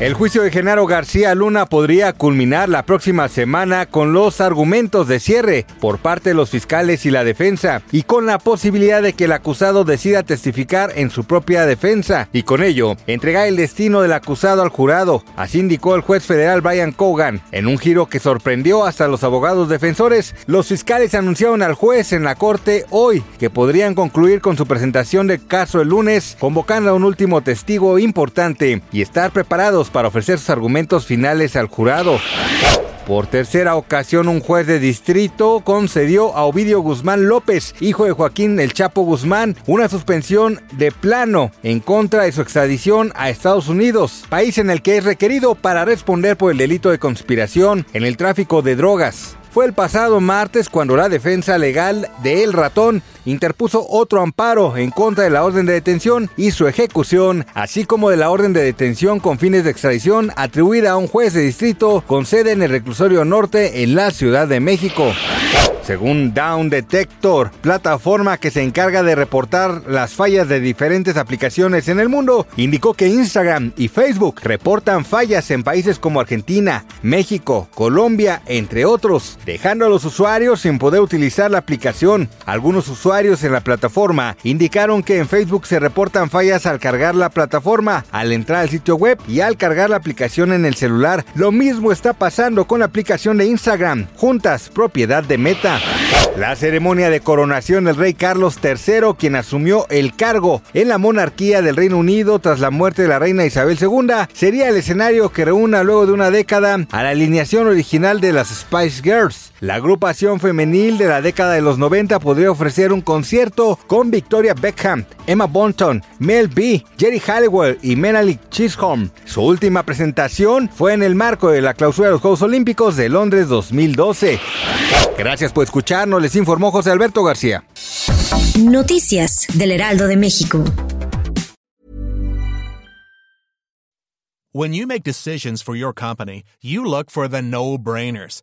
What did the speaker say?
El juicio de Genaro García Luna podría culminar la próxima semana con los argumentos de cierre por parte de los fiscales y la defensa y con la posibilidad de que el acusado decida testificar en su propia defensa y con ello entregar el destino del acusado al jurado. Así indicó el juez federal Brian Cogan. En un giro que sorprendió hasta los abogados defensores, los fiscales anunciaron al juez en la corte hoy que podrían concluir con su presentación del caso el lunes, convocando a un último testigo importante y estar preparados para ofrecer sus argumentos finales al jurado. Por tercera ocasión, un juez de distrito concedió a Ovidio Guzmán López, hijo de Joaquín El Chapo Guzmán, una suspensión de plano en contra de su extradición a Estados Unidos, país en el que es requerido para responder por el delito de conspiración en el tráfico de drogas. Fue el pasado martes cuando la defensa legal de El Ratón interpuso otro amparo en contra de la orden de detención y su ejecución, así como de la orden de detención con fines de extradición atribuida a un juez de distrito con sede en el reclusorio norte en la Ciudad de México. Según Down Detector, plataforma que se encarga de reportar las fallas de diferentes aplicaciones en el mundo, indicó que Instagram y Facebook reportan fallas en países como Argentina, México, Colombia, entre otros, dejando a los usuarios sin poder utilizar la aplicación. Algunos usuarios en la plataforma indicaron que en Facebook se reportan fallas al cargar la plataforma, al entrar al sitio web y al cargar la aplicación en el celular. Lo mismo está pasando con la aplicación de Instagram, juntas propiedad de Meta. La ceremonia de coronación del rey Carlos III, quien asumió el cargo en la monarquía del Reino Unido tras la muerte de la reina Isabel II, sería el escenario que reúna luego de una década a la alineación original de las Spice Girls. La agrupación femenil de la década de los 90 podría ofrecer un concierto con Victoria Beckham, Emma Bunton, Mel B, Jerry Halliwell y Menelik Chisholm. Su última presentación fue en el marco de la clausura de los Juegos Olímpicos de Londres 2012. Gracias por escucharnos, les informó José Alberto García. Noticias del Heraldo de México. When you make decisions for your company, you look for the no-brainers.